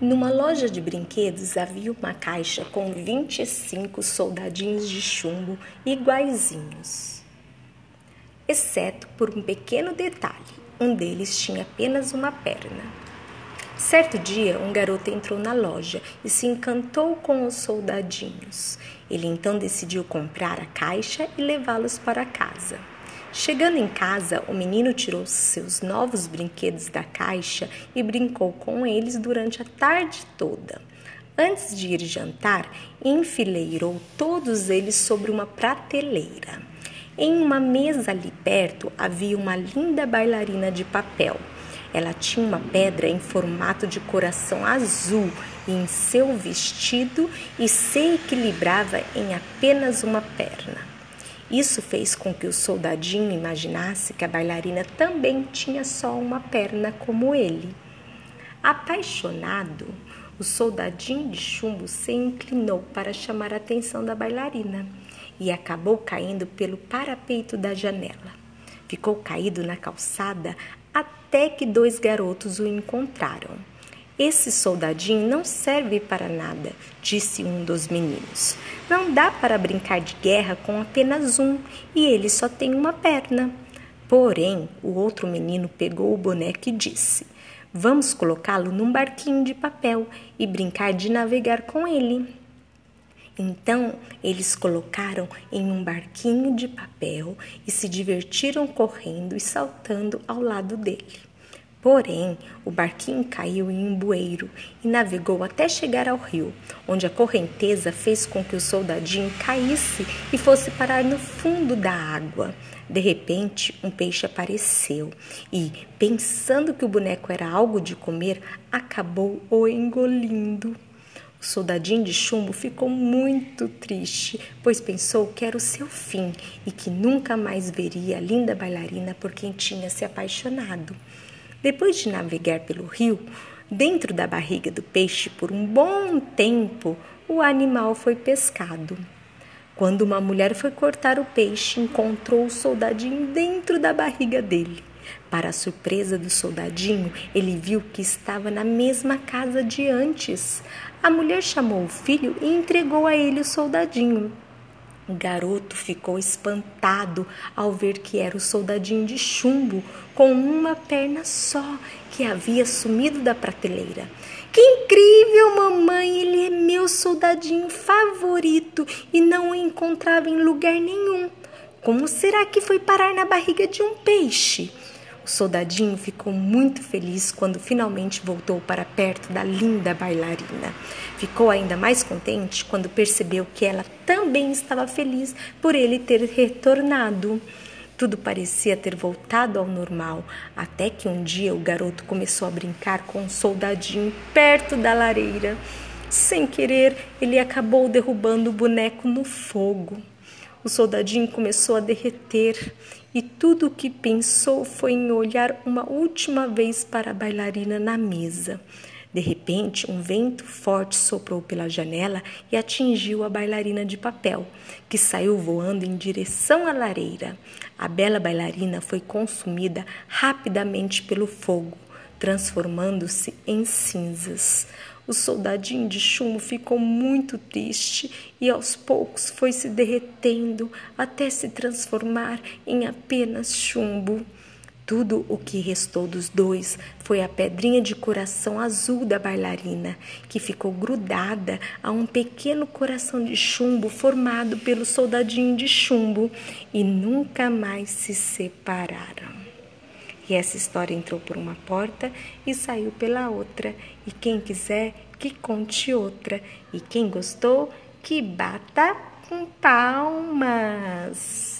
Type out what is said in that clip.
Numa loja de brinquedos havia uma caixa com 25 soldadinhos de chumbo iguaizinhos, exceto por um pequeno detalhe: um deles tinha apenas uma perna. Certo dia, um garoto entrou na loja e se encantou com os soldadinhos. Ele então decidiu comprar a caixa e levá-los para casa. Chegando em casa, o menino tirou seus novos brinquedos da caixa e brincou com eles durante a tarde toda. Antes de ir jantar, enfileirou todos eles sobre uma prateleira. Em uma mesa ali perto havia uma linda bailarina de papel. Ela tinha uma pedra em formato de coração azul em seu vestido e se equilibrava em apenas uma perna. Isso fez com que o soldadinho imaginasse que a bailarina também tinha só uma perna como ele. Apaixonado, o soldadinho de chumbo se inclinou para chamar a atenção da bailarina e acabou caindo pelo parapeito da janela. Ficou caído na calçada até que dois garotos o encontraram. Esse soldadinho não serve para nada, disse um dos meninos. Não dá para brincar de guerra com apenas um e ele só tem uma perna. Porém, o outro menino pegou o boneco e disse: Vamos colocá-lo num barquinho de papel e brincar de navegar com ele. Então eles colocaram em um barquinho de papel e se divertiram correndo e saltando ao lado dele. Porém, o barquinho caiu em um bueiro e navegou até chegar ao rio, onde a correnteza fez com que o soldadinho caísse e fosse parar no fundo da água. De repente, um peixe apareceu e, pensando que o boneco era algo de comer, acabou o engolindo. O soldadinho de chumbo ficou muito triste, pois pensou que era o seu fim e que nunca mais veria a linda bailarina por quem tinha se apaixonado. Depois de navegar pelo rio, dentro da barriga do peixe por um bom tempo, o animal foi pescado. Quando uma mulher foi cortar o peixe, encontrou o soldadinho dentro da barriga dele. Para a surpresa do soldadinho, ele viu que estava na mesma casa de antes. A mulher chamou o filho e entregou a ele o soldadinho. O garoto ficou espantado ao ver que era o soldadinho de chumbo com uma perna só que havia sumido da prateleira. Que incrível, mamãe! Ele é meu soldadinho favorito e não o encontrava em lugar nenhum. Como será que foi parar na barriga de um peixe? Soldadinho ficou muito feliz quando finalmente voltou para perto da linda bailarina. Ficou ainda mais contente quando percebeu que ela também estava feliz por ele ter retornado. Tudo parecia ter voltado ao normal, até que um dia o garoto começou a brincar com um soldadinho perto da lareira. Sem querer, ele acabou derrubando o boneco no fogo. O soldadinho começou a derreter e tudo o que pensou foi em olhar uma última vez para a bailarina na mesa. De repente, um vento forte soprou pela janela e atingiu a bailarina de papel, que saiu voando em direção à lareira. A bela bailarina foi consumida rapidamente pelo fogo, transformando-se em cinzas. O soldadinho de chumbo ficou muito triste e aos poucos foi se derretendo até se transformar em apenas chumbo. Tudo o que restou dos dois foi a pedrinha de coração azul da bailarina, que ficou grudada a um pequeno coração de chumbo formado pelo soldadinho de chumbo e nunca mais se separaram. E essa história entrou por uma porta e saiu pela outra. E quem quiser, que conte outra. E quem gostou, que bata com palmas.